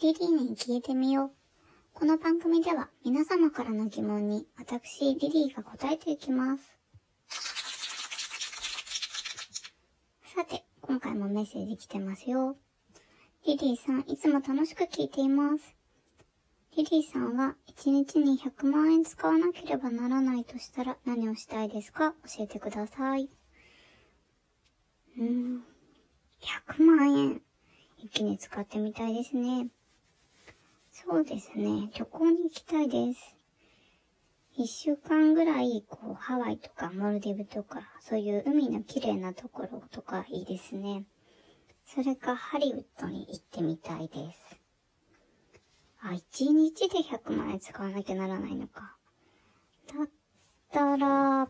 リリーに聞いてみよう。この番組では皆様からの疑問に私リリーが答えていきます。さて、今回もメッセージ来てますよ。リリーさん、いつも楽しく聞いています。リリーさんは1日に100万円使わなければならないとしたら何をしたいですか？教えてください。うーん、100万円。一気に使ってみたいですね。そうですね。旅行に行きたいです。一週間ぐらい、こう、ハワイとかモルディブとか、そういう海の綺麗なところとかいいですね。それか、ハリウッドに行ってみたいです。あ、一日で100万円使わなきゃならないのか。だったら、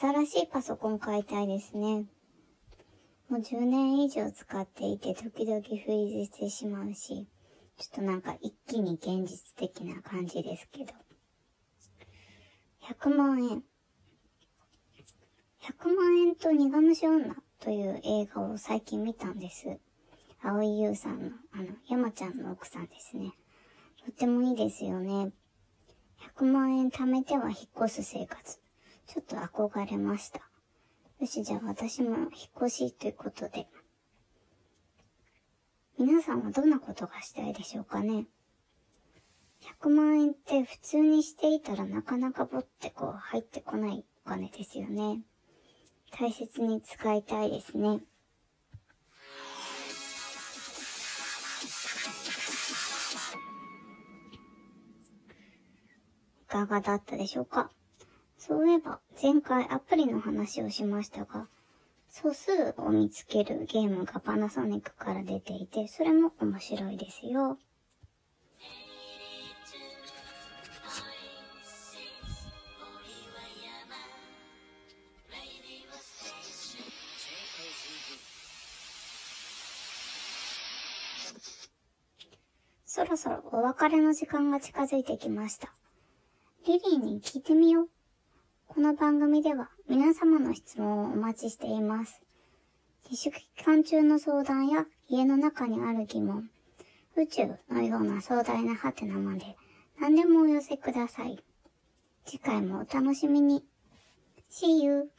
新しいパソコン買いたいですね。もう10年以上使っていて、時々フリーズしてしまうし、ちょっとなんか一気に現実的な感じですけど。100万円。100万円と苦虫女という映画を最近見たんです。青井優さんの、あの、山ちゃんの奥さんですね。とってもいいですよね。100万円貯めては引っ越す生活。ちょっと憧れました。よし、じゃあ私も引っ越しということで。皆さんはどんなことがしたいでしょうかね ?100 万円って普通にしていたらなかなかぼってこう入ってこないお金ですよね。大切に使いたいですね。いかがだったでしょうか？そういえば、前回アプリの話をしましたが、素数を見つけるゲームがパナソニックから出ていて、それも面白いですよ。そろそろお別れの時間が近づいてきました。リリーに聞いてみよう。この番組では皆様の質問をお待ちしています。自粛期間中の相談や家の中にある疑問、宇宙のような壮大なハテナまで何でもお寄せください。次回もお楽しみに。See you!